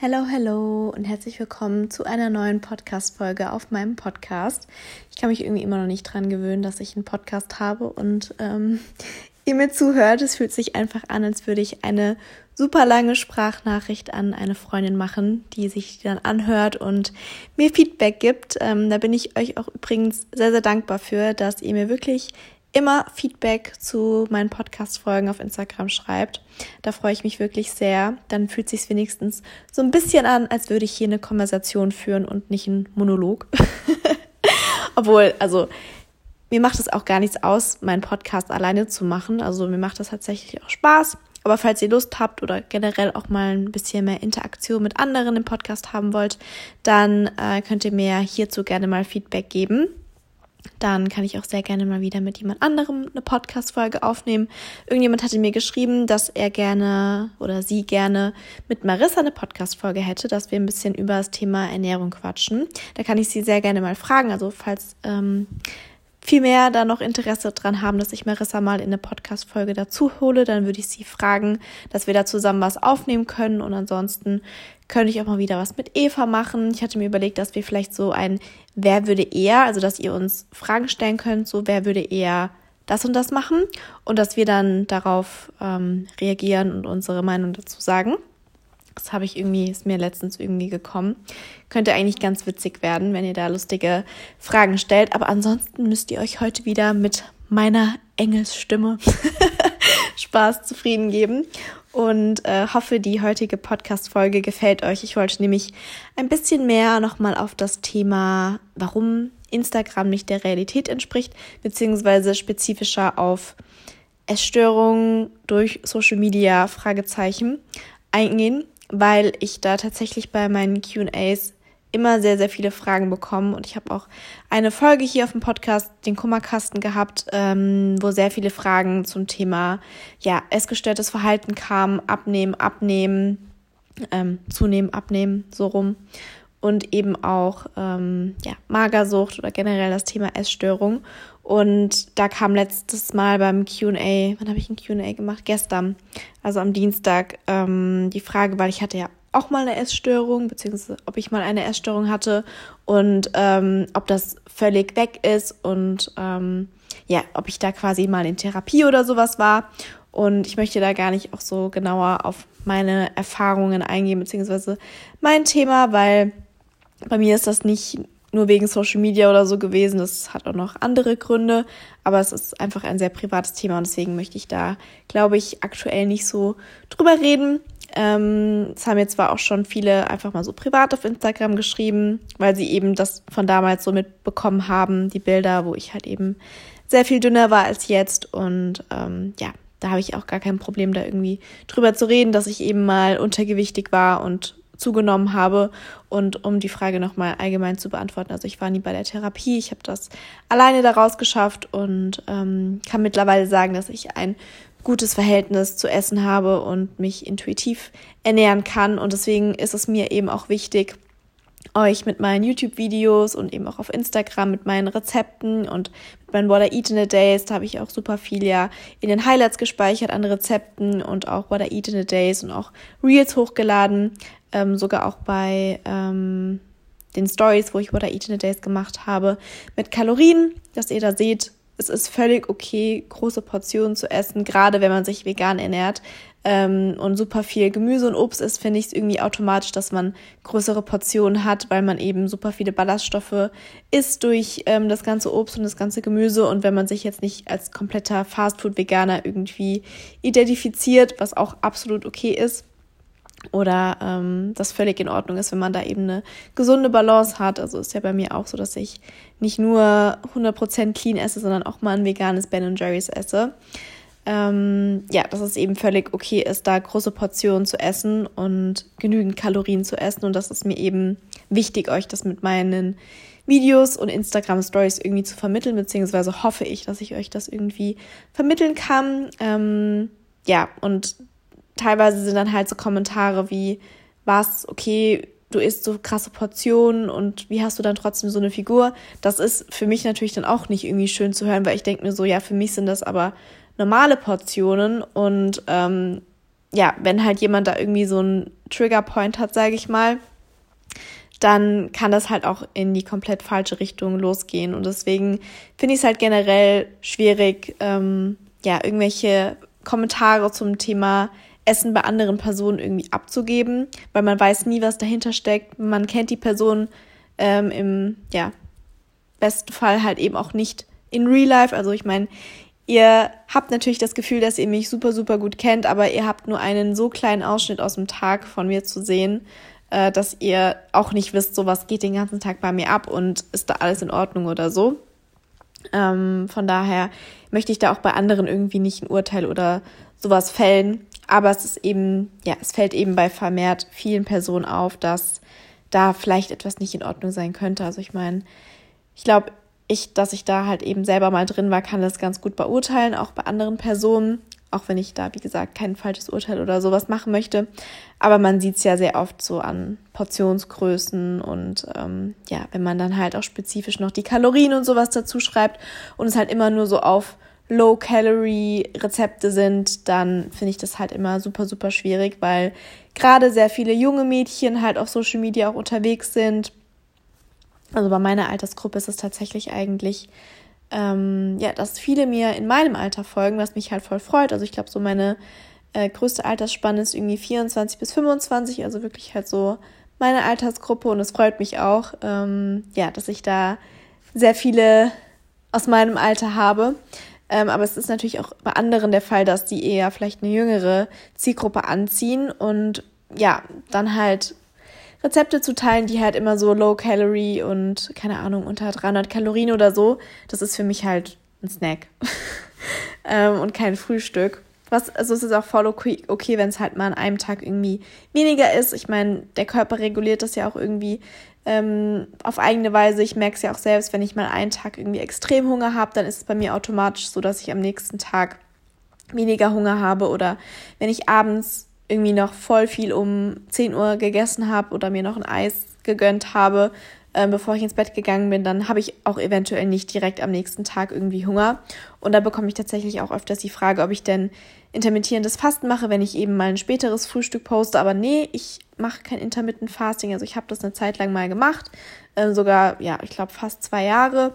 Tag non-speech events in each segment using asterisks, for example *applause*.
Hello, hello und herzlich willkommen zu einer neuen Podcast-Folge auf meinem Podcast. Ich kann mich irgendwie immer noch nicht dran gewöhnen, dass ich einen Podcast habe und ähm, *laughs* ihr mir zuhört. Es fühlt sich einfach an, als würde ich eine super lange Sprachnachricht an eine Freundin machen, die sich dann anhört und mir Feedback gibt. Ähm, da bin ich euch auch übrigens sehr, sehr dankbar für, dass ihr mir wirklich immer Feedback zu meinen Podcast-Folgen auf Instagram schreibt. Da freue ich mich wirklich sehr. Dann fühlt sich wenigstens so ein bisschen an, als würde ich hier eine Konversation führen und nicht einen Monolog. *laughs* Obwohl, also mir macht es auch gar nichts aus, meinen Podcast alleine zu machen. Also mir macht das tatsächlich auch Spaß. Aber falls ihr Lust habt oder generell auch mal ein bisschen mehr Interaktion mit anderen im Podcast haben wollt, dann äh, könnt ihr mir hierzu gerne mal Feedback geben dann kann ich auch sehr gerne mal wieder mit jemand anderem eine Podcast-Folge aufnehmen. Irgendjemand hatte mir geschrieben, dass er gerne oder sie gerne mit Marissa eine Podcast-Folge hätte, dass wir ein bisschen über das Thema Ernährung quatschen. Da kann ich sie sehr gerne mal fragen. Also falls ähm, viel mehr da noch Interesse dran haben, dass ich Marissa mal in eine Podcast-Folge dazu hole, dann würde ich sie fragen, dass wir da zusammen was aufnehmen können. Und ansonsten könnte ich auch mal wieder was mit Eva machen. Ich hatte mir überlegt, dass wir vielleicht so ein Wer würde eher, also dass ihr uns Fragen stellen könnt, so wer würde eher das und das machen und dass wir dann darauf ähm, reagieren und unsere Meinung dazu sagen. Das habe ich irgendwie, ist mir letztens irgendwie gekommen. Könnte eigentlich ganz witzig werden, wenn ihr da lustige Fragen stellt. Aber ansonsten müsst ihr euch heute wieder mit meiner Engelsstimme *laughs* Spaß zufrieden geben und äh, hoffe, die heutige Podcast-Folge gefällt euch. Ich wollte nämlich ein bisschen mehr nochmal auf das Thema, warum Instagram nicht der Realität entspricht, beziehungsweise spezifischer auf Essstörungen durch Social Media Fragezeichen eingehen weil ich da tatsächlich bei meinen QAs immer sehr, sehr viele Fragen bekommen. Und ich habe auch eine Folge hier auf dem Podcast, den Kummerkasten, gehabt, ähm, wo sehr viele Fragen zum Thema ja, essgestörtes Verhalten kamen, abnehmen, abnehmen, ähm, zunehmen, abnehmen, so rum. Und eben auch ähm, ja, Magersucht oder generell das Thema Essstörung. Und da kam letztes Mal beim QA, wann habe ich ein QA gemacht? Gestern, also am Dienstag, ähm, die Frage, weil ich hatte ja auch mal eine Essstörung, beziehungsweise ob ich mal eine Essstörung hatte und ähm, ob das völlig weg ist und ähm, ja, ob ich da quasi mal in Therapie oder sowas war. Und ich möchte da gar nicht auch so genauer auf meine Erfahrungen eingehen, beziehungsweise mein Thema, weil bei mir ist das nicht nur wegen Social Media oder so gewesen. Das hat auch noch andere Gründe, aber es ist einfach ein sehr privates Thema und deswegen möchte ich da, glaube ich, aktuell nicht so drüber reden. Ähm, es haben jetzt zwar auch schon viele einfach mal so privat auf Instagram geschrieben, weil sie eben das von damals so mitbekommen haben, die Bilder, wo ich halt eben sehr viel dünner war als jetzt und ähm, ja, da habe ich auch gar kein Problem, da irgendwie drüber zu reden, dass ich eben mal untergewichtig war und zugenommen habe. Und um die Frage nochmal allgemein zu beantworten, also ich war nie bei der Therapie, ich habe das alleine daraus geschafft und ähm, kann mittlerweile sagen, dass ich ein gutes Verhältnis zu Essen habe und mich intuitiv ernähren kann. Und deswegen ist es mir eben auch wichtig, euch mit meinen YouTube-Videos und eben auch auf Instagram mit meinen Rezepten und mit meinen What I Eat in a Days, da habe ich auch super viel ja in den Highlights gespeichert an Rezepten und auch What I Eat in a Days und auch Reels hochgeladen, ähm, sogar auch bei ähm, den Stories, wo ich What I Eat in a Days gemacht habe, mit Kalorien, dass ihr da seht, es ist völlig okay, große Portionen zu essen, gerade wenn man sich vegan ernährt ähm, und super viel Gemüse und Obst isst, finde ich es irgendwie automatisch, dass man größere Portionen hat, weil man eben super viele Ballaststoffe isst durch ähm, das ganze Obst und das ganze Gemüse. Und wenn man sich jetzt nicht als kompletter Fastfood-Veganer irgendwie identifiziert, was auch absolut okay ist, oder ähm, das völlig in Ordnung ist, wenn man da eben eine gesunde Balance hat. Also ist ja bei mir auch so, dass ich nicht nur 100% clean esse, sondern auch mal ein veganes Ben Jerry's esse. Ähm, ja, dass es eben völlig okay ist, da große Portionen zu essen und genügend Kalorien zu essen. Und das ist mir eben wichtig, euch das mit meinen Videos und Instagram Stories irgendwie zu vermitteln, beziehungsweise hoffe ich, dass ich euch das irgendwie vermitteln kann. Ähm, ja, und teilweise sind dann halt so Kommentare wie, was, okay, du isst so krasse Portionen und wie hast du dann trotzdem so eine Figur? Das ist für mich natürlich dann auch nicht irgendwie schön zu hören, weil ich denke mir so, ja, für mich sind das aber normale Portionen und ähm, ja, wenn halt jemand da irgendwie so einen Triggerpoint hat, sage ich mal, dann kann das halt auch in die komplett falsche Richtung losgehen. Und deswegen finde ich es halt generell schwierig, ähm, ja, irgendwelche Kommentare zum Thema Essen bei anderen Personen irgendwie abzugeben, weil man weiß nie, was dahinter steckt. Man kennt die Person ähm, im, ja, besten Fall halt eben auch nicht in Real Life. Also ich meine, ihr habt natürlich das Gefühl, dass ihr mich super, super gut kennt, aber ihr habt nur einen so kleinen Ausschnitt aus dem Tag von mir zu sehen, äh, dass ihr auch nicht wisst, so was geht den ganzen Tag bei mir ab und ist da alles in Ordnung oder so. Ähm, von daher möchte ich da auch bei anderen irgendwie nicht ein Urteil oder sowas fällen. Aber es ist eben, ja, es fällt eben bei vermehrt vielen Personen auf, dass da vielleicht etwas nicht in Ordnung sein könnte. Also ich meine, ich glaube, ich, dass ich da halt eben selber mal drin war, kann das ganz gut beurteilen, auch bei anderen Personen, auch wenn ich da, wie gesagt, kein falsches Urteil oder sowas machen möchte. Aber man sieht es ja sehr oft so an Portionsgrößen und ähm, ja, wenn man dann halt auch spezifisch noch die Kalorien und sowas dazu schreibt und es halt immer nur so auf Low-Calorie-Rezepte sind, dann finde ich das halt immer super, super schwierig, weil gerade sehr viele junge Mädchen halt auf Social Media auch unterwegs sind also bei meiner Altersgruppe ist es tatsächlich eigentlich, ähm, ja, dass viele mir in meinem Alter folgen, was mich halt voll freut. Also ich glaube, so meine äh, größte Altersspanne ist irgendwie 24 bis 25, also wirklich halt so meine Altersgruppe und es freut mich auch, ähm, ja, dass ich da sehr viele aus meinem Alter habe. Ähm, aber es ist natürlich auch bei anderen der Fall, dass die eher vielleicht eine jüngere Zielgruppe anziehen und ja, dann halt Rezepte zu teilen, die halt immer so low calorie und keine Ahnung, unter 300 Kalorien oder so, das ist für mich halt ein Snack *laughs* ähm, und kein Frühstück. Was, also es ist auch voll okay, okay wenn es halt mal an einem Tag irgendwie weniger ist. Ich meine, der Körper reguliert das ja auch irgendwie ähm, auf eigene Weise. Ich merke es ja auch selbst, wenn ich mal einen Tag irgendwie extrem Hunger habe, dann ist es bei mir automatisch so, dass ich am nächsten Tag weniger Hunger habe oder wenn ich abends irgendwie noch voll viel um 10 Uhr gegessen habe oder mir noch ein Eis gegönnt habe, äh, bevor ich ins Bett gegangen bin, dann habe ich auch eventuell nicht direkt am nächsten Tag irgendwie Hunger. Und da bekomme ich tatsächlich auch öfters die Frage, ob ich denn intermittierendes Fasten mache, wenn ich eben mal ein späteres Frühstück poste. Aber nee, ich mache kein Intermittent Fasting. Also ich habe das eine Zeit lang mal gemacht, äh, sogar, ja, ich glaube fast zwei Jahre.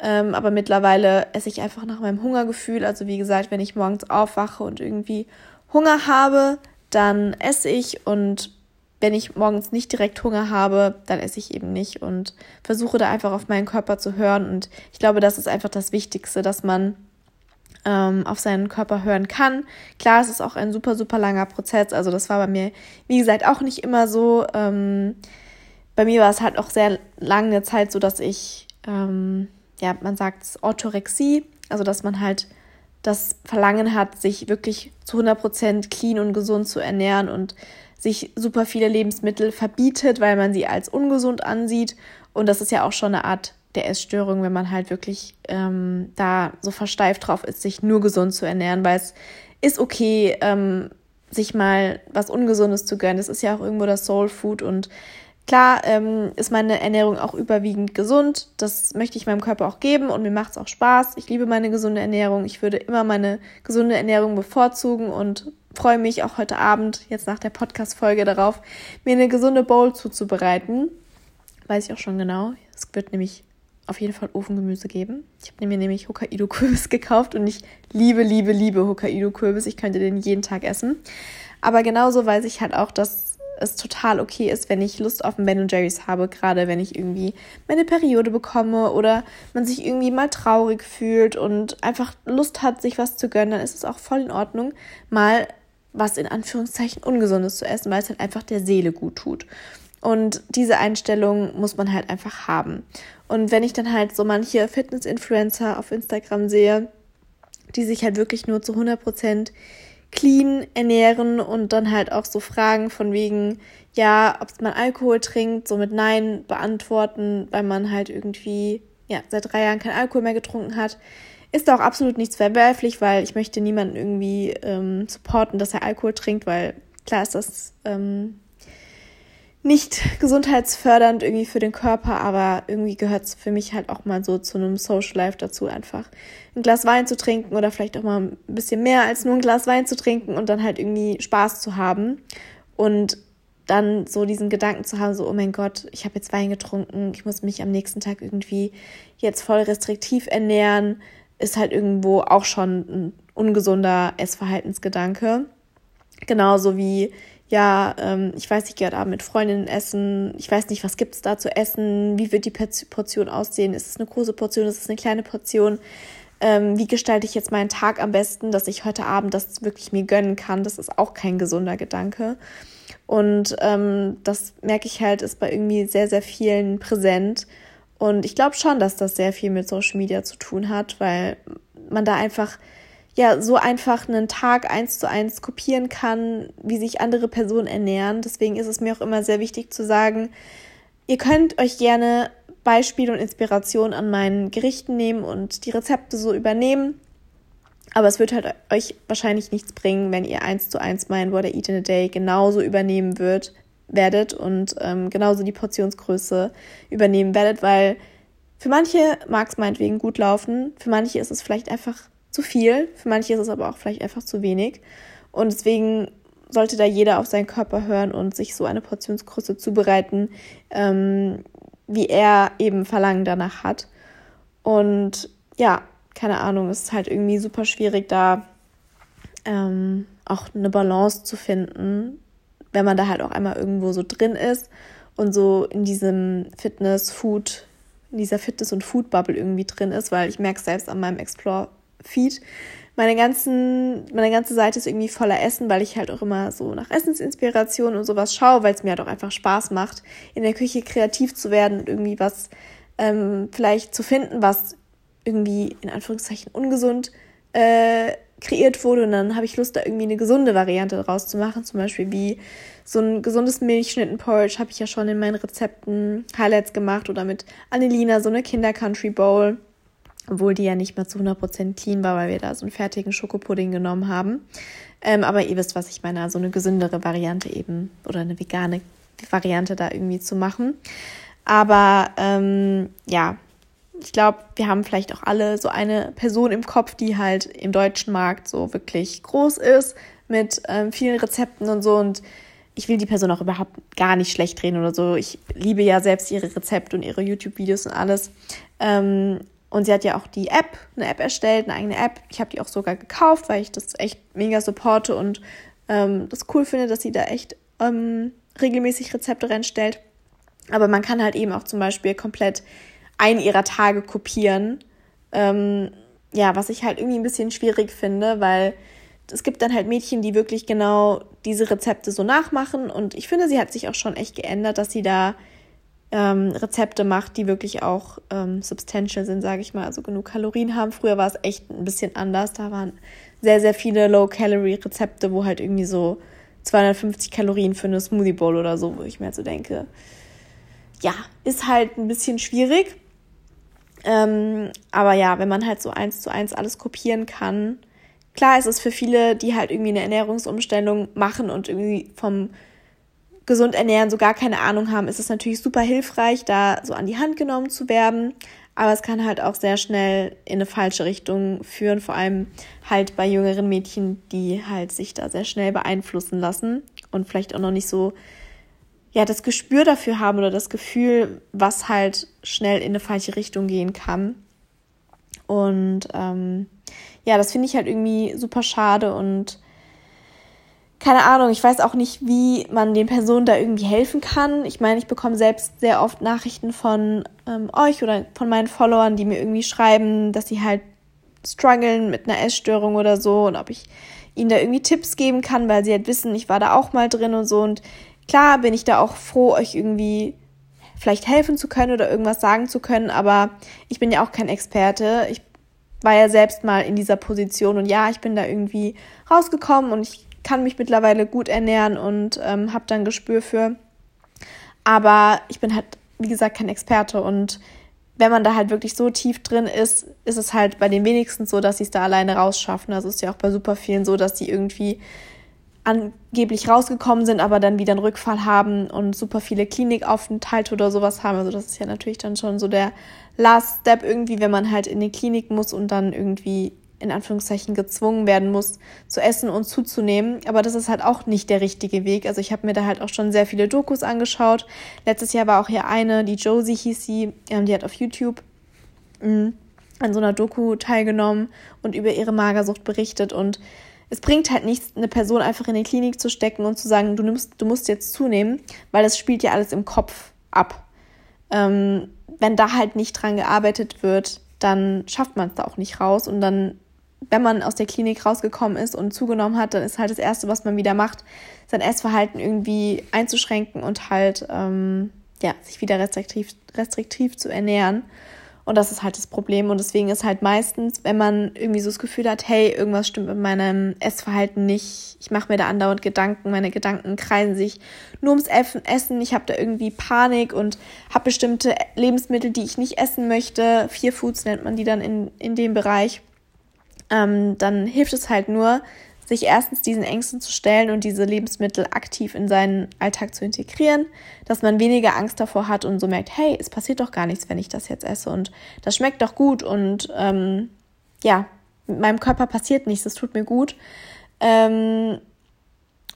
Ähm, aber mittlerweile esse ich einfach nach meinem Hungergefühl. Also wie gesagt, wenn ich morgens aufwache und irgendwie Hunger habe, dann esse ich und wenn ich morgens nicht direkt Hunger habe, dann esse ich eben nicht und versuche da einfach auf meinen Körper zu hören. Und ich glaube, das ist einfach das Wichtigste, dass man ähm, auf seinen Körper hören kann. Klar, es ist auch ein super, super langer Prozess. Also das war bei mir, wie gesagt, auch nicht immer so. Ähm, bei mir war es halt auch sehr lange Zeit so, dass ich, ähm, ja, man sagt es Orthorexie, also dass man halt das Verlangen hat, sich wirklich zu 100% clean und gesund zu ernähren und sich super viele Lebensmittel verbietet, weil man sie als ungesund ansieht. Und das ist ja auch schon eine Art der Essstörung, wenn man halt wirklich ähm, da so versteift drauf ist, sich nur gesund zu ernähren, weil es ist okay, ähm, sich mal was Ungesundes zu gönnen. Das ist ja auch irgendwo das Soul Food und Klar ähm, ist meine Ernährung auch überwiegend gesund. Das möchte ich meinem Körper auch geben und mir macht es auch Spaß. Ich liebe meine gesunde Ernährung. Ich würde immer meine gesunde Ernährung bevorzugen und freue mich auch heute Abend, jetzt nach der Podcast-Folge, darauf, mir eine gesunde Bowl zuzubereiten. Weiß ich auch schon genau. Es wird nämlich auf jeden Fall Ofengemüse geben. Ich habe mir nämlich Hokkaido-Kürbis *laughs* gekauft und ich liebe, liebe, liebe Hokkaido-Kürbis. Ich könnte den jeden Tag essen. Aber genauso weiß ich halt auch, dass es total okay ist, wenn ich Lust auf ein Ben Jerry's habe, gerade wenn ich irgendwie meine Periode bekomme oder man sich irgendwie mal traurig fühlt und einfach Lust hat, sich was zu gönnen, dann ist es auch voll in Ordnung, mal was in Anführungszeichen Ungesundes zu essen, weil es halt einfach der Seele gut tut. Und diese Einstellung muss man halt einfach haben. Und wenn ich dann halt so manche Fitness-Influencer auf Instagram sehe, die sich halt wirklich nur zu 100 Prozent clean ernähren und dann halt auch so Fragen von wegen, ja, ob man Alkohol trinkt, so mit Nein beantworten, weil man halt irgendwie, ja, seit drei Jahren kein Alkohol mehr getrunken hat. Ist auch absolut nichts verwerflich, weil ich möchte niemanden irgendwie ähm, supporten, dass er Alkohol trinkt, weil klar ist das ähm, nicht gesundheitsfördernd irgendwie für den Körper, aber irgendwie gehört es für mich halt auch mal so zu einem Social Life dazu, einfach ein Glas Wein zu trinken oder vielleicht auch mal ein bisschen mehr als nur ein Glas Wein zu trinken und dann halt irgendwie Spaß zu haben und dann so diesen Gedanken zu haben, so, oh mein Gott, ich habe jetzt Wein getrunken, ich muss mich am nächsten Tag irgendwie jetzt voll restriktiv ernähren, ist halt irgendwo auch schon ein ungesunder Essverhaltensgedanke. Genauso wie, ja, ähm, ich weiß, ich gehe heute Abend mit Freundinnen essen, ich weiß nicht, was gibt es da zu essen, wie wird die Portion aussehen, ist es eine große Portion, ist es eine kleine Portion, ähm, wie gestalte ich jetzt meinen Tag am besten, dass ich heute Abend das wirklich mir gönnen kann, das ist auch kein gesunder Gedanke. Und ähm, das merke ich halt, ist bei irgendwie sehr, sehr vielen präsent. Und ich glaube schon, dass das sehr viel mit Social Media zu tun hat, weil man da einfach ja so einfach einen Tag eins zu eins kopieren kann, wie sich andere Personen ernähren. Deswegen ist es mir auch immer sehr wichtig zu sagen, ihr könnt euch gerne Beispiele und Inspiration an meinen Gerichten nehmen und die Rezepte so übernehmen. Aber es wird halt euch wahrscheinlich nichts bringen, wenn ihr eins zu eins mein What I Eat in a Day genauso übernehmen wird, werdet und ähm, genauso die Portionsgröße übernehmen werdet, weil für manche mag es meinetwegen gut laufen, für manche ist es vielleicht einfach zu viel, für manche ist es aber auch vielleicht einfach zu wenig. Und deswegen sollte da jeder auf seinen Körper hören und sich so eine Portionsgröße zubereiten, ähm, wie er eben Verlangen danach hat. Und ja, keine Ahnung, es ist halt irgendwie super schwierig, da ähm, auch eine Balance zu finden, wenn man da halt auch einmal irgendwo so drin ist und so in diesem Fitness, Food, in dieser Fitness- und Food-Bubble irgendwie drin ist, weil ich merke selbst an meinem Explore-Feed, meine, ganzen, meine ganze Seite ist irgendwie voller Essen, weil ich halt auch immer so nach Essensinspiration und sowas schaue, weil es mir halt auch einfach Spaß macht, in der Küche kreativ zu werden und irgendwie was ähm, vielleicht zu finden, was irgendwie in Anführungszeichen ungesund äh, kreiert wurde. Und dann habe ich Lust, da irgendwie eine gesunde Variante draus zu machen. Zum Beispiel wie so ein gesundes Milchschnitten-Porridge habe ich ja schon in meinen Rezepten Highlights gemacht oder mit Annelina so eine Kinder-Country Bowl, obwohl die ja nicht mehr zu 100% clean war, weil wir da so einen fertigen Schokopudding genommen haben. Ähm, aber ihr wisst, was ich meine, also eine gesündere Variante eben oder eine vegane Variante da irgendwie zu machen. Aber ähm, ja, ich glaube, wir haben vielleicht auch alle so eine Person im Kopf, die halt im deutschen Markt so wirklich groß ist, mit ähm, vielen Rezepten und so. Und ich will die Person auch überhaupt gar nicht schlecht reden oder so. Ich liebe ja selbst ihre Rezepte und ihre YouTube-Videos und alles. Ähm, und sie hat ja auch die App, eine App erstellt, eine eigene App. Ich habe die auch sogar gekauft, weil ich das echt mega supporte und ähm, das cool finde, dass sie da echt ähm, regelmäßig Rezepte reinstellt. Aber man kann halt eben auch zum Beispiel komplett einen ihrer Tage kopieren. Ähm, ja, was ich halt irgendwie ein bisschen schwierig finde, weil es gibt dann halt Mädchen, die wirklich genau diese Rezepte so nachmachen. Und ich finde, sie hat sich auch schon echt geändert, dass sie da ähm, Rezepte macht, die wirklich auch ähm, substantial sind, sage ich mal, also genug Kalorien haben. Früher war es echt ein bisschen anders. Da waren sehr, sehr viele Low-Calorie-Rezepte, wo halt irgendwie so 250 Kalorien für eine Smoothie Bowl oder so, wo ich mir halt so denke, ja, ist halt ein bisschen schwierig. Ähm, aber ja, wenn man halt so eins zu eins alles kopieren kann, klar ist es für viele, die halt irgendwie eine Ernährungsumstellung machen und irgendwie vom gesund ernähren so gar keine Ahnung haben, ist es natürlich super hilfreich, da so an die Hand genommen zu werden. Aber es kann halt auch sehr schnell in eine falsche Richtung führen, vor allem halt bei jüngeren Mädchen, die halt sich da sehr schnell beeinflussen lassen und vielleicht auch noch nicht so ja, das Gespür dafür haben oder das Gefühl, was halt schnell in eine falsche Richtung gehen kann. Und ähm, ja, das finde ich halt irgendwie super schade und keine Ahnung, ich weiß auch nicht, wie man den Personen da irgendwie helfen kann. Ich meine, ich bekomme selbst sehr oft Nachrichten von ähm, euch oder von meinen Followern, die mir irgendwie schreiben, dass sie halt strugglen mit einer Essstörung oder so und ob ich ihnen da irgendwie Tipps geben kann, weil sie halt wissen, ich war da auch mal drin und so. Und Klar bin ich da auch froh, euch irgendwie vielleicht helfen zu können oder irgendwas sagen zu können, aber ich bin ja auch kein Experte. Ich war ja selbst mal in dieser Position und ja, ich bin da irgendwie rausgekommen und ich kann mich mittlerweile gut ernähren und ähm, habe dann Gespür für. Aber ich bin halt, wie gesagt, kein Experte und wenn man da halt wirklich so tief drin ist, ist es halt bei den wenigsten so, dass sie es da alleine rausschaffen. Also ist ja auch bei super vielen so, dass sie irgendwie angeblich rausgekommen sind, aber dann wieder einen Rückfall haben und super viele Klinikaufenthalte oder sowas haben. Also das ist ja natürlich dann schon so der Last Step irgendwie, wenn man halt in die Klinik muss und dann irgendwie in Anführungszeichen gezwungen werden muss, zu essen und zuzunehmen. Aber das ist halt auch nicht der richtige Weg. Also ich habe mir da halt auch schon sehr viele Dokus angeschaut. Letztes Jahr war auch hier eine, die Josie hieß sie, ähm, die hat auf YouTube mh, an so einer Doku teilgenommen und über ihre Magersucht berichtet. Und es bringt halt nichts, eine Person einfach in die Klinik zu stecken und zu sagen, du, nimmst, du musst jetzt zunehmen, weil das spielt ja alles im Kopf ab. Ähm, wenn da halt nicht dran gearbeitet wird, dann schafft man es da auch nicht raus und dann wenn man aus der Klinik rausgekommen ist und zugenommen hat, dann ist halt das Erste, was man wieder macht, sein Essverhalten irgendwie einzuschränken und halt ähm, ja, sich wieder restriktiv, restriktiv zu ernähren. Und das ist halt das Problem. Und deswegen ist halt meistens, wenn man irgendwie so das Gefühl hat, hey, irgendwas stimmt mit meinem Essverhalten nicht, ich mache mir da andauernd Gedanken, meine Gedanken kreisen sich nur ums Essen, ich habe da irgendwie Panik und habe bestimmte Lebensmittel, die ich nicht essen möchte. Vier Foods nennt man die dann in, in dem Bereich ähm, dann hilft es halt nur, sich erstens diesen Ängsten zu stellen und diese Lebensmittel aktiv in seinen Alltag zu integrieren, dass man weniger Angst davor hat und so merkt, hey, es passiert doch gar nichts, wenn ich das jetzt esse und das schmeckt doch gut und ähm, ja, mit meinem Körper passiert nichts, es tut mir gut. Ähm,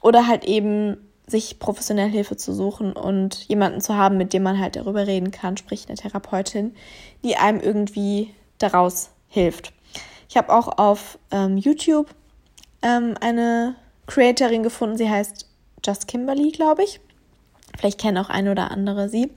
oder halt eben sich professionell Hilfe zu suchen und jemanden zu haben, mit dem man halt darüber reden kann, sprich eine Therapeutin, die einem irgendwie daraus hilft. Ich habe auch auf ähm, YouTube ähm, eine Creatorin gefunden, sie heißt Just Kimberly, glaube ich. Vielleicht kennen auch ein oder andere sie.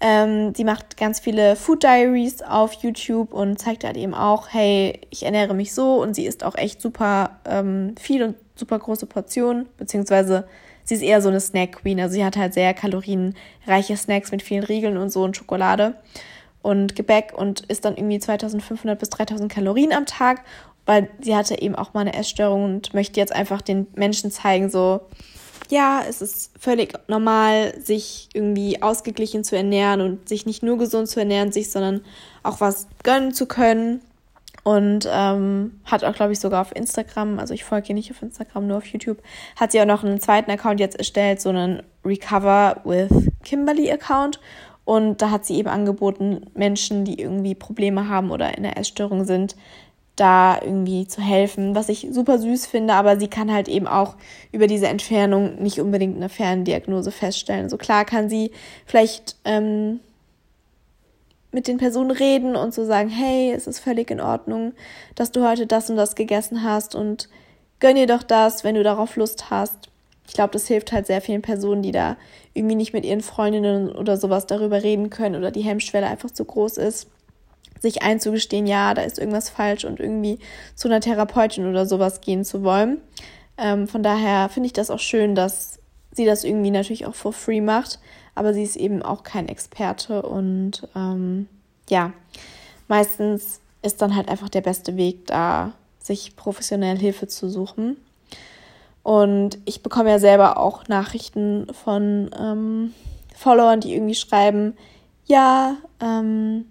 Ähm, sie macht ganz viele Food Diaries auf YouTube und zeigt halt eben auch, hey, ich ernähre mich so und sie isst auch echt super ähm, viel und super große Portionen, beziehungsweise sie ist eher so eine Snack Queen. Also sie hat halt sehr kalorienreiche Snacks mit vielen Riegeln und so und Schokolade und Gebäck und isst dann irgendwie 2500 bis 3000 Kalorien am Tag, weil sie hatte eben auch mal eine Essstörung und möchte jetzt einfach den Menschen zeigen, so, ja, es ist völlig normal, sich irgendwie ausgeglichen zu ernähren und sich nicht nur gesund zu ernähren, sich, sondern auch was gönnen zu können. Und ähm, hat auch, glaube ich, sogar auf Instagram, also ich folge ihr nicht auf Instagram, nur auf YouTube, hat sie auch noch einen zweiten Account jetzt erstellt, so einen Recover with Kimberly Account. Und da hat sie eben angeboten, Menschen, die irgendwie Probleme haben oder in der Essstörung sind, da irgendwie zu helfen, was ich super süß finde, aber sie kann halt eben auch über diese Entfernung nicht unbedingt eine Ferndiagnose feststellen. So klar kann sie vielleicht ähm, mit den Personen reden und so sagen, hey, es ist völlig in Ordnung, dass du heute das und das gegessen hast und gönn dir doch das, wenn du darauf Lust hast ich glaube, das hilft halt sehr vielen Personen, die da irgendwie nicht mit ihren Freundinnen oder sowas darüber reden können oder die Hemmschwelle einfach zu groß ist, sich einzugestehen, ja, da ist irgendwas falsch und irgendwie zu einer Therapeutin oder sowas gehen zu wollen. Ähm, von daher finde ich das auch schön, dass sie das irgendwie natürlich auch for free macht, aber sie ist eben auch kein Experte und ähm, ja, meistens ist dann halt einfach der beste Weg, da sich professionell Hilfe zu suchen. Und ich bekomme ja selber auch Nachrichten von ähm, Followern, die irgendwie schreiben, ja, ähm,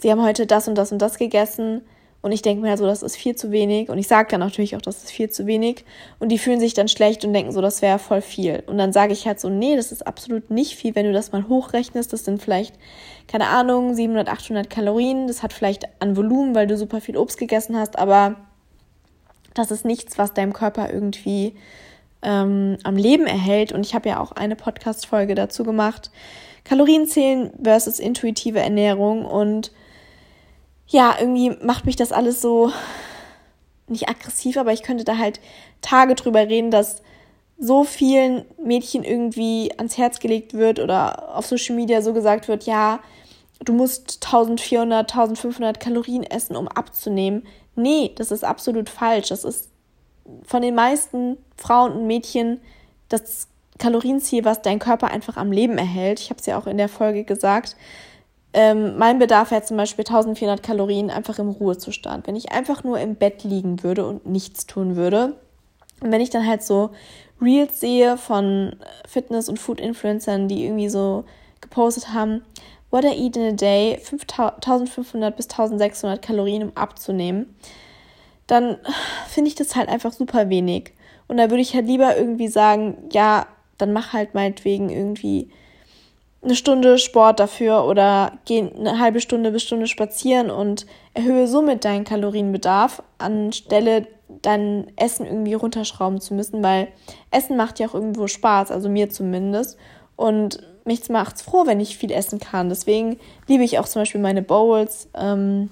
sie haben heute das und das und das gegessen. Und ich denke mir halt so, das ist viel zu wenig. Und ich sage dann natürlich auch, das ist viel zu wenig. Und die fühlen sich dann schlecht und denken so, das wäre voll viel. Und dann sage ich halt so, nee, das ist absolut nicht viel. Wenn du das mal hochrechnest, das sind vielleicht, keine Ahnung, 700, 800 Kalorien. Das hat vielleicht an Volumen, weil du super viel Obst gegessen hast. Aber das ist nichts, was deinem Körper irgendwie ähm, am Leben erhält. Und ich habe ja auch eine Podcast-Folge dazu gemacht. Kalorienzählen versus intuitive Ernährung. Und ja, irgendwie macht mich das alles so nicht aggressiv, aber ich könnte da halt Tage drüber reden, dass so vielen Mädchen irgendwie ans Herz gelegt wird oder auf Social Media so gesagt wird, ja, du musst 1400, 1500 Kalorien essen, um abzunehmen. Nee, das ist absolut falsch. Das ist von den meisten Frauen und Mädchen das Kalorienziel, was dein Körper einfach am Leben erhält. Ich habe es ja auch in der Folge gesagt. Ähm, mein Bedarf wäre zum Beispiel 1400 Kalorien einfach im Ruhezustand. Wenn ich einfach nur im Bett liegen würde und nichts tun würde. Und wenn ich dann halt so Reels sehe von Fitness- und Food-Influencern, die irgendwie so gepostet haben, what I eat in a day, 1500 bis 1600 Kalorien, um abzunehmen, dann finde ich das halt einfach super wenig. Und da würde ich halt lieber irgendwie sagen, ja, dann mach halt meinetwegen irgendwie eine Stunde Sport dafür oder geh eine halbe Stunde bis Stunde spazieren und erhöhe somit deinen Kalorienbedarf, anstelle dein Essen irgendwie runterschrauben zu müssen, weil Essen macht ja auch irgendwo Spaß, also mir zumindest. Und mich macht es froh, wenn ich viel essen kann. Deswegen liebe ich auch zum Beispiel meine Bowls, ähm,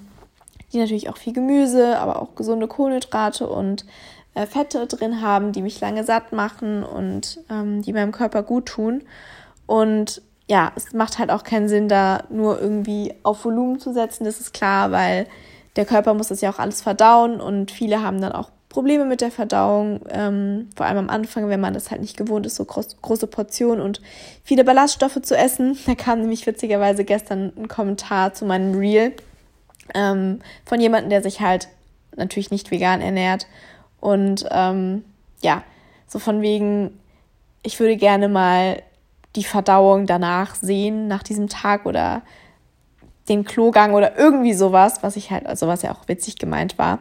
die natürlich auch viel Gemüse, aber auch gesunde Kohlenhydrate und äh, Fette drin haben, die mich lange satt machen und ähm, die meinem Körper gut tun. Und ja, es macht halt auch keinen Sinn, da nur irgendwie auf Volumen zu setzen, das ist klar, weil der Körper muss das ja auch alles verdauen und viele haben dann auch Probleme mit der Verdauung, ähm, vor allem am Anfang, wenn man das halt nicht gewohnt ist, so groß, große Portionen und viele Ballaststoffe zu essen. *laughs* Da kam nämlich witzigerweise gestern ein Kommentar zu meinem Reel ähm, von jemandem, der sich halt natürlich nicht vegan ernährt und ähm, ja, so von wegen, ich würde gerne mal die Verdauung danach sehen, nach diesem Tag oder den Klogang oder irgendwie sowas, was ich halt, also was ja auch witzig gemeint war.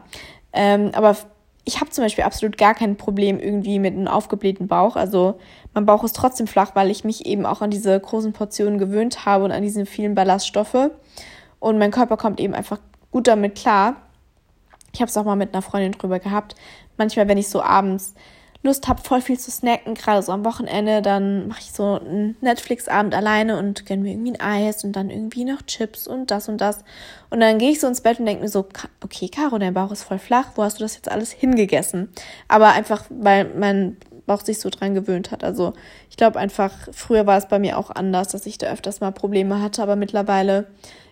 Ähm, aber ich habe zum Beispiel absolut gar kein Problem irgendwie mit einem aufgeblähten Bauch. Also mein Bauch ist trotzdem flach, weil ich mich eben auch an diese großen Portionen gewöhnt habe und an diese vielen Ballaststoffe. Und mein Körper kommt eben einfach gut damit klar. Ich habe es auch mal mit einer Freundin drüber gehabt. Manchmal, wenn ich so abends Lust habe, voll viel zu snacken, gerade so am Wochenende, dann mache ich so einen Netflix-Abend alleine und gönne mir irgendwie ein Eis und dann irgendwie noch Chips und das und das. Und dann gehe ich so ins Bett und denke mir so, okay, Caro, dein Bauch ist voll flach, wo hast du das jetzt alles hingegessen? Aber einfach, weil mein Bauch sich so dran gewöhnt hat. Also ich glaube einfach, früher war es bei mir auch anders, dass ich da öfters mal Probleme hatte, aber mittlerweile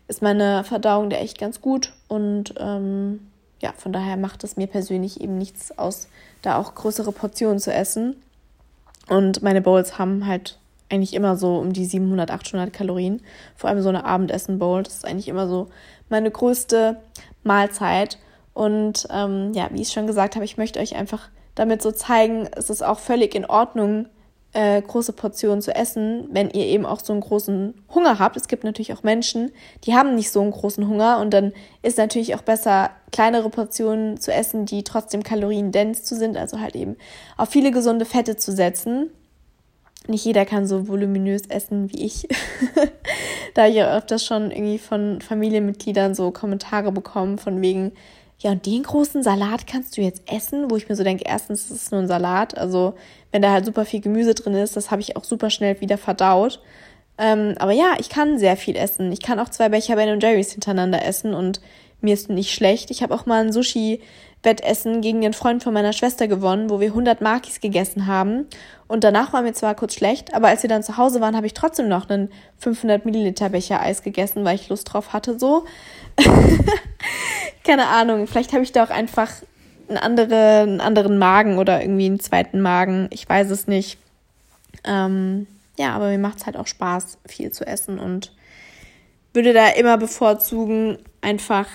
ist meine Verdauung da echt ganz gut und ähm, ja, von daher macht es mir persönlich eben nichts aus, da auch größere Portionen zu essen. Und meine Bowls haben halt eigentlich immer so um die 700, 800 Kalorien. Vor allem so eine Abendessen-Bowl. Das ist eigentlich immer so meine größte Mahlzeit. Und ähm, ja, wie ich schon gesagt habe, ich möchte euch einfach damit so zeigen, es ist auch völlig in Ordnung, äh, große Portionen zu essen, wenn ihr eben auch so einen großen Hunger habt. Es gibt natürlich auch Menschen, die haben nicht so einen großen Hunger und dann ist natürlich auch besser, kleinere Portionen zu essen, die trotzdem kaloriendens zu sind, also halt eben auf viele gesunde Fette zu setzen. Nicht jeder kann so voluminös essen wie ich. *laughs* da ich auch öfters schon irgendwie von Familienmitgliedern so Kommentare bekommen von wegen, ja, und den großen Salat kannst du jetzt essen, wo ich mir so denke, erstens, ist es nur ein Salat. Also, wenn da halt super viel Gemüse drin ist, das habe ich auch super schnell wieder verdaut. Ähm, aber ja, ich kann sehr viel essen. Ich kann auch zwei Becher Ben Jerry's hintereinander essen und mir ist nicht schlecht. Ich habe auch mal ein Sushi-Wettessen gegen den Freund von meiner Schwester gewonnen, wo wir 100 Makis gegessen haben. Und danach war mir zwar kurz schlecht, aber als wir dann zu Hause waren, habe ich trotzdem noch einen 500 Milliliter Becher Eis gegessen, weil ich Lust drauf hatte, so. *laughs* Keine Ahnung, vielleicht habe ich da auch einfach einen, andere, einen anderen Magen oder irgendwie einen zweiten Magen. Ich weiß es nicht. Ähm, ja, aber mir macht es halt auch Spaß, viel zu essen und würde da immer bevorzugen, einfach,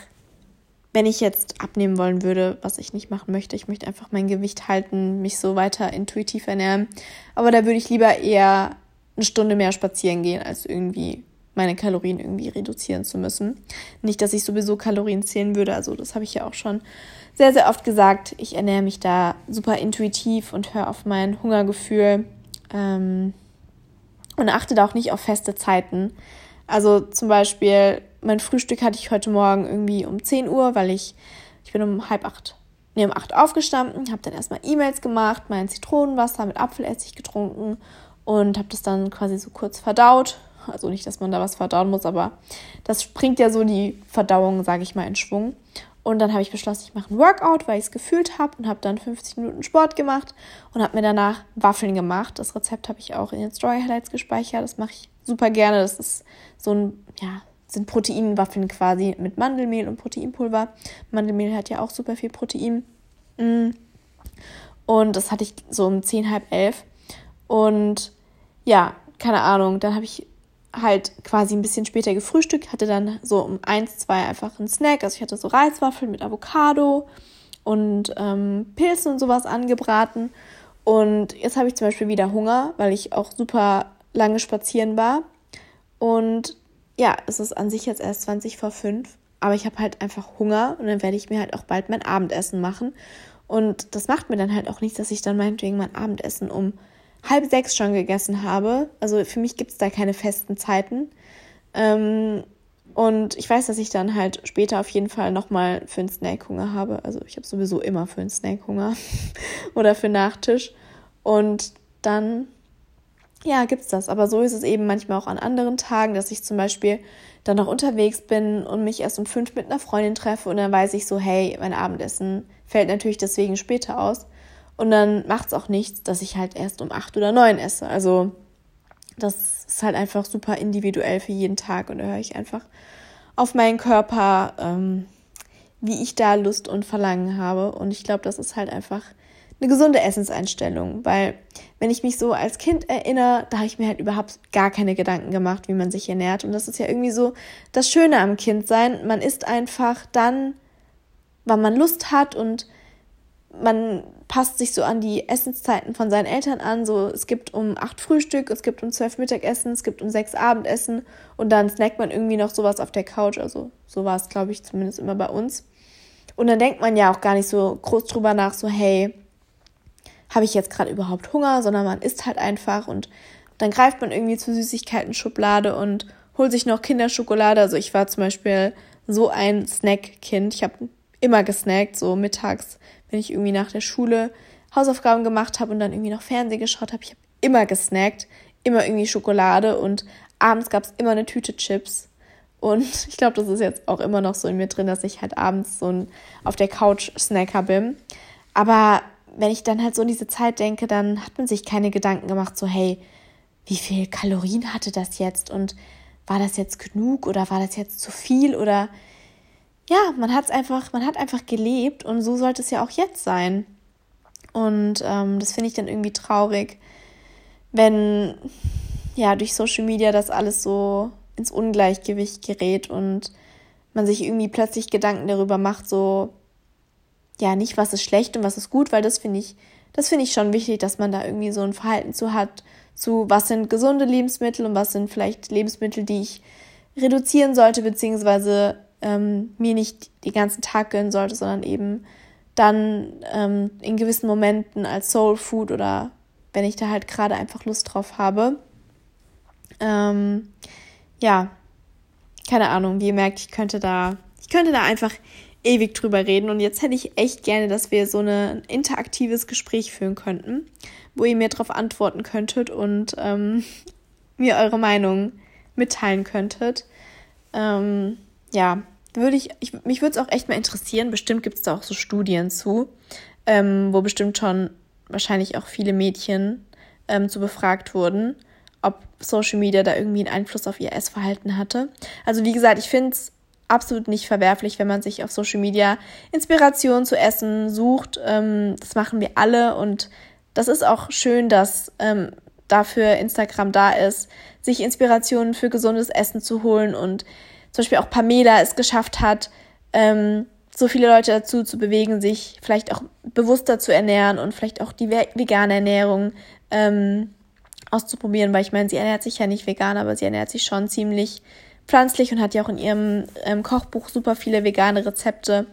wenn ich jetzt abnehmen wollen würde, was ich nicht machen möchte. Ich möchte einfach mein Gewicht halten, mich so weiter intuitiv ernähren. Aber da würde ich lieber eher eine Stunde mehr spazieren gehen, als irgendwie meine Kalorien irgendwie reduzieren zu müssen. Nicht, dass ich sowieso Kalorien zählen würde, also das habe ich ja auch schon sehr, sehr oft gesagt. Ich ernähre mich da super intuitiv und höre auf mein Hungergefühl ähm, und achte da auch nicht auf feste Zeiten. Also zum Beispiel, mein Frühstück hatte ich heute Morgen irgendwie um 10 Uhr, weil ich, ich bin um halb acht, nee, um acht aufgestanden, habe dann erstmal E-Mails gemacht, mein Zitronenwasser mit Apfelessig getrunken und habe das dann quasi so kurz verdaut also nicht, dass man da was verdauen muss, aber das bringt ja so die Verdauung, sage ich mal, in Schwung. Und dann habe ich beschlossen, ich mache ein Workout, weil ich es gefühlt habe und habe dann 50 Minuten Sport gemacht und habe mir danach Waffeln gemacht. Das Rezept habe ich auch in den Story Highlights gespeichert. Das mache ich super gerne. Das ist so ein, ja, sind Proteinwaffeln quasi mit Mandelmehl und Proteinpulver. Mandelmehl hat ja auch super viel Protein. Mm. Und das hatte ich so um 10, halb elf. Und ja, keine Ahnung, dann habe ich halt quasi ein bisschen später gefrühstückt, hatte dann so um eins, zwei einfach einen Snack. Also ich hatte so Reiswaffeln mit Avocado und ähm, Pilzen und sowas angebraten. Und jetzt habe ich zum Beispiel wieder Hunger, weil ich auch super lange spazieren war. Und ja, es ist an sich jetzt erst 20 vor 5, aber ich habe halt einfach Hunger und dann werde ich mir halt auch bald mein Abendessen machen. Und das macht mir dann halt auch nichts, dass ich dann meinetwegen mein Abendessen um halb sechs schon gegessen habe. Also für mich gibt es da keine festen Zeiten. Ähm, und ich weiß, dass ich dann halt später auf jeden Fall nochmal für einen Snack Hunger habe. Also ich habe sowieso immer für einen Snack Hunger *laughs* oder für Nachtisch. Und dann, ja, gibt's das. Aber so ist es eben manchmal auch an anderen Tagen, dass ich zum Beispiel dann noch unterwegs bin und mich erst um fünf mit einer Freundin treffe und dann weiß ich so, hey, mein Abendessen fällt natürlich deswegen später aus. Und dann macht's auch nichts, dass ich halt erst um acht oder neun esse. Also das ist halt einfach super individuell für jeden Tag und da höre ich einfach auf meinen Körper, ähm, wie ich da Lust und Verlangen habe. Und ich glaube, das ist halt einfach eine gesunde Essenseinstellung, weil wenn ich mich so als Kind erinnere, da habe ich mir halt überhaupt gar keine Gedanken gemacht, wie man sich ernährt. Und das ist ja irgendwie so das Schöne am Kindsein. Man isst einfach dann, wann man Lust hat und man passt sich so an die Essenszeiten von seinen Eltern an. So, es gibt um acht Frühstück, es gibt um zwölf Mittagessen, es gibt um sechs Abendessen und dann snackt man irgendwie noch sowas auf der Couch. Also so war es, glaube ich, zumindest immer bei uns. Und dann denkt man ja auch gar nicht so groß drüber nach, so hey, habe ich jetzt gerade überhaupt Hunger, sondern man isst halt einfach und dann greift man irgendwie zur Süßigkeiten-Schublade und holt sich noch Kinderschokolade. Also ich war zum Beispiel so ein Snack-Kind. Ich habe immer gesnackt, so mittags wenn ich irgendwie nach der Schule Hausaufgaben gemacht habe und dann irgendwie noch Fernsehen geschaut habe. Ich habe immer gesnackt, immer irgendwie Schokolade und abends gab es immer eine Tüte Chips. Und *laughs* ich glaube, das ist jetzt auch immer noch so in mir drin, dass ich halt abends so ein auf der Couch Snacker bin. Aber wenn ich dann halt so in diese Zeit denke, dann hat man sich keine Gedanken gemacht, so hey, wie viel Kalorien hatte das jetzt und war das jetzt genug oder war das jetzt zu viel oder ja, man hat es einfach, man hat einfach gelebt und so sollte es ja auch jetzt sein. Und ähm, das finde ich dann irgendwie traurig, wenn ja durch Social Media das alles so ins Ungleichgewicht gerät und man sich irgendwie plötzlich Gedanken darüber macht, so ja nicht was ist schlecht und was ist gut, weil das finde ich, das finde ich schon wichtig, dass man da irgendwie so ein Verhalten zu hat, zu was sind gesunde Lebensmittel und was sind vielleicht Lebensmittel, die ich reduzieren sollte, beziehungsweise ähm, mir nicht den ganzen Tag gönnen sollte, sondern eben dann ähm, in gewissen Momenten als Soul Food oder wenn ich da halt gerade einfach Lust drauf habe. Ähm, ja, keine Ahnung, wie ihr merkt, ich könnte da, ich könnte da einfach ewig drüber reden und jetzt hätte ich echt gerne, dass wir so ein interaktives Gespräch führen könnten, wo ihr mir darauf antworten könntet und ähm, *laughs* mir eure Meinung mitteilen könntet. Ähm, ja, würde ich, ich mich würde es auch echt mal interessieren. Bestimmt gibt es da auch so Studien zu, ähm, wo bestimmt schon wahrscheinlich auch viele Mädchen ähm, zu befragt wurden, ob Social Media da irgendwie einen Einfluss auf ihr Essverhalten hatte. Also wie gesagt, ich finde es absolut nicht verwerflich, wenn man sich auf Social Media Inspiration zu Essen sucht. Ähm, das machen wir alle und das ist auch schön, dass ähm, dafür Instagram da ist, sich Inspirationen für gesundes Essen zu holen und zum Beispiel auch Pamela es geschafft hat, ähm, so viele Leute dazu zu bewegen, sich vielleicht auch bewusster zu ernähren und vielleicht auch die vegane Ernährung ähm, auszuprobieren, weil ich meine, sie ernährt sich ja nicht vegan, aber sie ernährt sich schon ziemlich pflanzlich und hat ja auch in ihrem ähm, Kochbuch super viele vegane Rezepte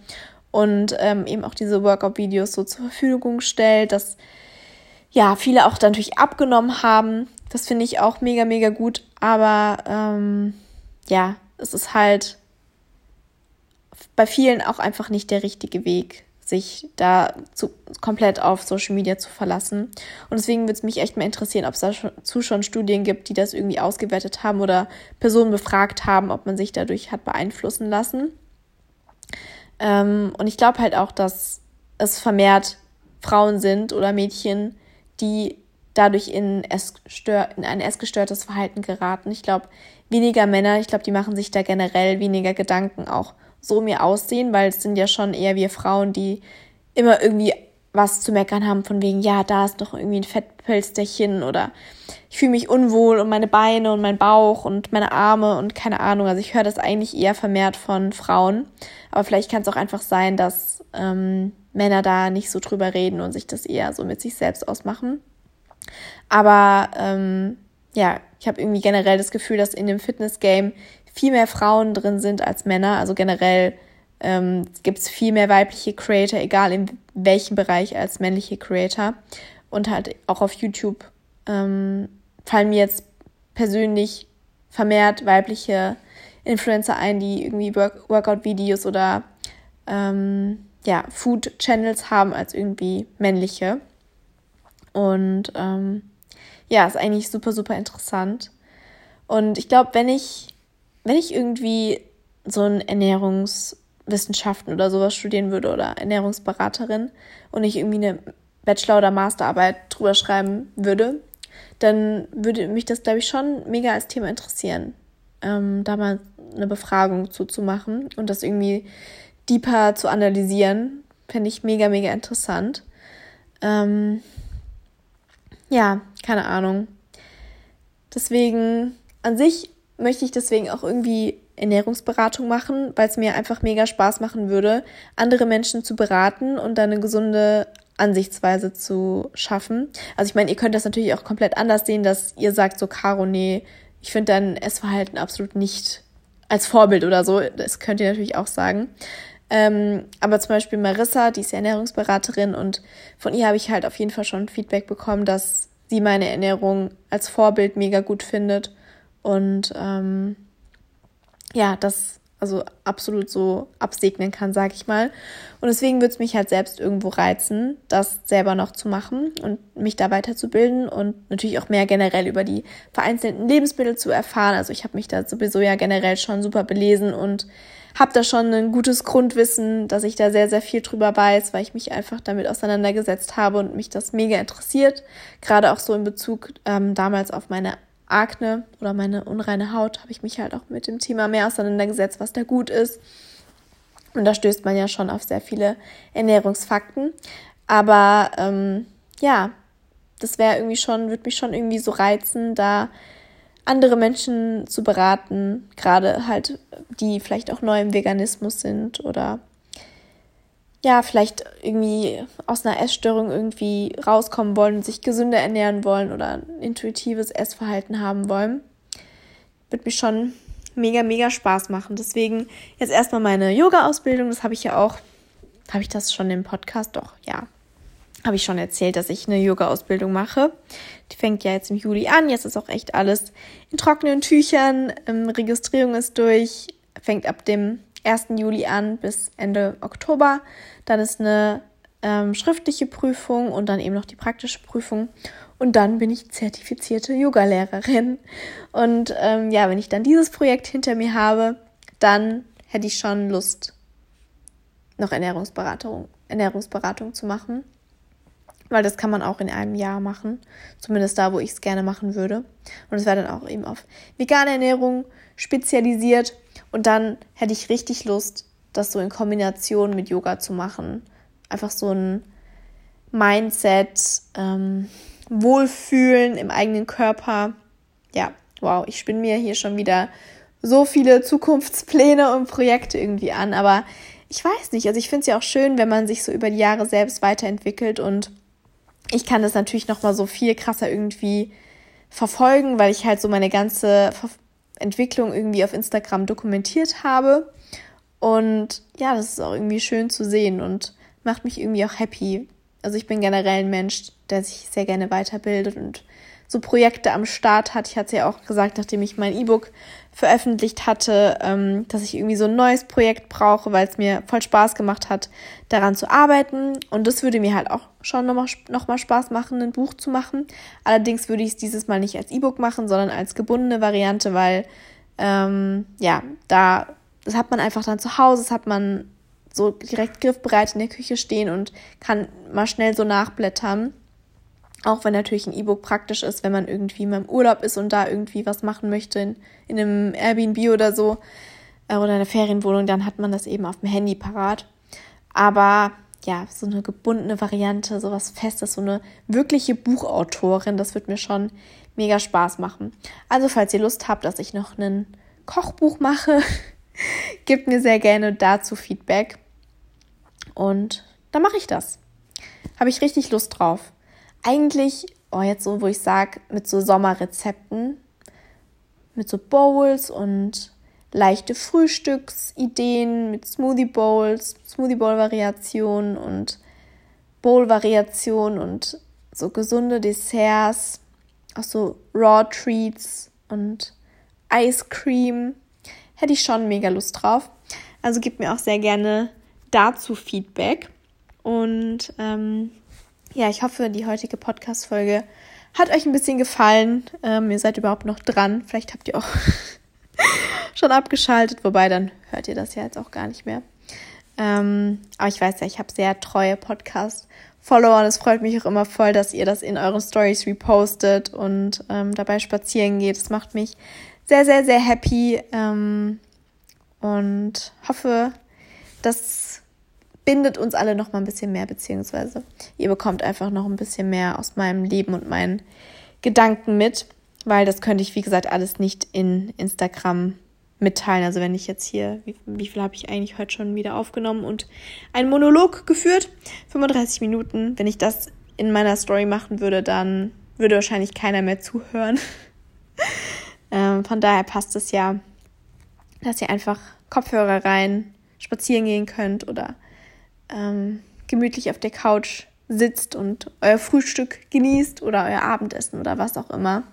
und ähm, eben auch diese Workout-Videos so zur Verfügung stellt, dass ja viele auch dann natürlich abgenommen haben. Das finde ich auch mega, mega gut. Aber ähm, ja, es ist halt bei vielen auch einfach nicht der richtige Weg, sich da zu, komplett auf Social Media zu verlassen. Und deswegen würde es mich echt mal interessieren, ob es dazu schon Studien gibt, die das irgendwie ausgewertet haben oder Personen befragt haben, ob man sich dadurch hat beeinflussen lassen. Ähm, und ich glaube halt auch, dass es vermehrt Frauen sind oder Mädchen, die dadurch in, Essstör in ein essgestörtes Verhalten geraten. Ich glaube, weniger Männer, ich glaube, die machen sich da generell weniger Gedanken auch so mir aussehen, weil es sind ja schon eher wir Frauen, die immer irgendwie was zu meckern haben von wegen, ja, da ist doch irgendwie ein Fettpölsterchen oder ich fühle mich unwohl und meine Beine und mein Bauch und meine Arme und keine Ahnung. Also ich höre das eigentlich eher vermehrt von Frauen. Aber vielleicht kann es auch einfach sein, dass ähm, Männer da nicht so drüber reden und sich das eher so mit sich selbst ausmachen. Aber ähm, ja, ich habe irgendwie generell das Gefühl, dass in dem Fitness-Game viel mehr Frauen drin sind als Männer. Also generell ähm, gibt es viel mehr weibliche Creator, egal in welchem Bereich als männliche Creator. Und halt auch auf YouTube ähm, fallen mir jetzt persönlich vermehrt weibliche Influencer ein, die irgendwie Work Workout-Videos oder ähm, ja, Food-Channels haben als irgendwie männliche. Und ähm, ja, ist eigentlich super, super interessant. Und ich glaube, wenn ich, wenn ich irgendwie so ein Ernährungswissenschaften oder sowas studieren würde oder Ernährungsberaterin und ich irgendwie eine Bachelor- oder Masterarbeit drüber schreiben würde, dann würde mich das, glaube ich, schon mega als Thema interessieren, ähm, da mal eine Befragung zuzumachen und das irgendwie deeper zu analysieren. Fände ich mega, mega interessant. Ähm, ja, keine Ahnung. Deswegen, an sich möchte ich deswegen auch irgendwie Ernährungsberatung machen, weil es mir einfach mega Spaß machen würde, andere Menschen zu beraten und dann eine gesunde Ansichtsweise zu schaffen. Also ich meine, ihr könnt das natürlich auch komplett anders sehen, dass ihr sagt so, Caro, nee, ich finde dein Essverhalten absolut nicht als Vorbild oder so. Das könnt ihr natürlich auch sagen. Ähm, aber zum Beispiel Marissa, die ist Ernährungsberaterin und von ihr habe ich halt auf jeden Fall schon Feedback bekommen, dass sie meine Ernährung als Vorbild mega gut findet und ähm, ja, das also absolut so absegnen kann, sag ich mal. Und deswegen würde es mich halt selbst irgendwo reizen, das selber noch zu machen und mich da weiterzubilden und natürlich auch mehr generell über die vereinzelten Lebensmittel zu erfahren. Also ich habe mich da sowieso ja generell schon super belesen und habe da schon ein gutes Grundwissen, dass ich da sehr, sehr viel drüber weiß, weil ich mich einfach damit auseinandergesetzt habe und mich das mega interessiert. Gerade auch so in Bezug ähm, damals auf meine Akne oder meine unreine Haut habe ich mich halt auch mit dem Thema mehr auseinandergesetzt, was da gut ist. Und da stößt man ja schon auf sehr viele Ernährungsfakten. Aber ähm, ja, das wäre irgendwie schon, würde mich schon irgendwie so reizen, da andere Menschen zu beraten, gerade halt, die vielleicht auch neu im Veganismus sind oder ja, vielleicht irgendwie aus einer Essstörung irgendwie rauskommen wollen und sich gesünder ernähren wollen oder ein intuitives Essverhalten haben wollen. Wird mich schon mega, mega Spaß machen. Deswegen jetzt erstmal meine Yoga-Ausbildung. Das habe ich ja auch, habe ich das schon im Podcast? Doch, ja. Habe ich schon erzählt, dass ich eine Yoga-Ausbildung mache. Die fängt ja jetzt im Juli an. Jetzt ist auch echt alles in trockenen Tüchern. Ähm, Registrierung ist durch. Fängt ab dem 1. Juli an bis Ende Oktober. Dann ist eine ähm, schriftliche Prüfung und dann eben noch die praktische Prüfung. Und dann bin ich zertifizierte Yogalehrerin. Und ähm, ja, wenn ich dann dieses Projekt hinter mir habe, dann hätte ich schon Lust, noch Ernährungsberatung, Ernährungsberatung zu machen. Weil das kann man auch in einem Jahr machen. Zumindest da, wo ich es gerne machen würde. Und es wäre dann auch eben auf vegane Ernährung spezialisiert. Und dann hätte ich richtig Lust, das so in Kombination mit Yoga zu machen. Einfach so ein Mindset, ähm, Wohlfühlen im eigenen Körper. Ja, wow, ich spinne mir hier schon wieder so viele Zukunftspläne und Projekte irgendwie an, aber ich weiß nicht, also ich finde es ja auch schön, wenn man sich so über die Jahre selbst weiterentwickelt und ich kann das natürlich noch mal so viel krasser irgendwie verfolgen, weil ich halt so meine ganze Entwicklung irgendwie auf Instagram dokumentiert habe und ja, das ist auch irgendwie schön zu sehen und macht mich irgendwie auch happy. Also ich bin generell ein Mensch, der sich sehr gerne weiterbildet und so Projekte am Start hat. Ich hatte ja auch gesagt, nachdem ich mein E-Book veröffentlicht hatte, ähm, dass ich irgendwie so ein neues Projekt brauche, weil es mir voll Spaß gemacht hat, daran zu arbeiten. Und das würde mir halt auch schon nochmal noch mal Spaß machen, ein Buch zu machen. Allerdings würde ich es dieses Mal nicht als E-Book machen, sondern als gebundene Variante, weil ähm, ja, da das hat man einfach dann zu Hause, das hat man so direkt griffbereit in der Küche stehen und kann mal schnell so nachblättern. Auch wenn natürlich ein E-Book praktisch ist, wenn man irgendwie mal im Urlaub ist und da irgendwie was machen möchte, in, in einem Airbnb oder so äh, oder einer Ferienwohnung, dann hat man das eben auf dem Handy parat. Aber ja, so eine gebundene Variante, sowas Festes, so eine wirkliche Buchautorin, das wird mir schon mega Spaß machen. Also, falls ihr Lust habt, dass ich noch ein Kochbuch mache, *laughs* Gebt mir sehr gerne dazu Feedback. Und dann mache ich das. Habe ich richtig Lust drauf. Eigentlich, oh, jetzt so, wo ich sage, mit so Sommerrezepten, mit so Bowls und leichte Frühstücksideen mit Smoothie Bowls, Smoothie Bowl Variationen und Bowl Variationen und so gesunde Desserts, auch so Raw Treats und Ice Cream. Hätte ich schon mega Lust drauf. Also gebt mir auch sehr gerne dazu Feedback. Und ähm, ja, ich hoffe, die heutige Podcast-Folge hat euch ein bisschen gefallen. Ähm, ihr seid überhaupt noch dran. Vielleicht habt ihr auch *laughs* schon abgeschaltet, wobei dann hört ihr das ja jetzt auch gar nicht mehr. Ähm, aber ich weiß ja, ich habe sehr treue Podcast-Follower und es freut mich auch immer voll, dass ihr das in euren Stories repostet und ähm, dabei spazieren geht. Das macht mich sehr, sehr, sehr happy ähm, und hoffe, das bindet uns alle noch mal ein bisschen mehr, beziehungsweise ihr bekommt einfach noch ein bisschen mehr aus meinem Leben und meinen Gedanken mit, weil das könnte ich, wie gesagt, alles nicht in Instagram mitteilen. Also wenn ich jetzt hier, wie, wie viel habe ich eigentlich heute schon wieder aufgenommen und einen Monolog geführt, 35 Minuten. Wenn ich das in meiner Story machen würde, dann würde wahrscheinlich keiner mehr zuhören. *laughs* ähm, von daher passt es ja, dass ihr einfach Kopfhörer rein spazieren gehen könnt oder ähm, gemütlich auf der Couch sitzt und euer Frühstück genießt oder euer Abendessen oder was auch immer.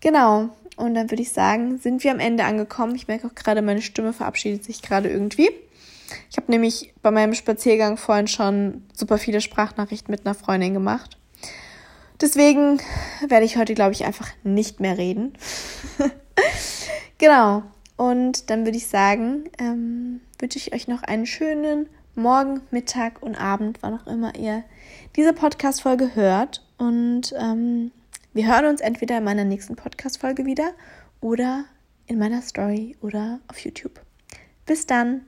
Genau. Und dann würde ich sagen, sind wir am Ende angekommen. Ich merke auch gerade, meine Stimme verabschiedet sich gerade irgendwie. Ich habe nämlich bei meinem Spaziergang vorhin schon super viele Sprachnachrichten mit einer Freundin gemacht. Deswegen werde ich heute, glaube ich, einfach nicht mehr reden. *laughs* genau. Und dann würde ich sagen, ähm, wünsche ich euch noch einen schönen Morgen, Mittag und Abend, wann auch immer ihr diese Podcast-Folge hört. Und ähm, wir hören uns entweder in meiner nächsten Podcast-Folge wieder oder in meiner Story oder auf YouTube. Bis dann!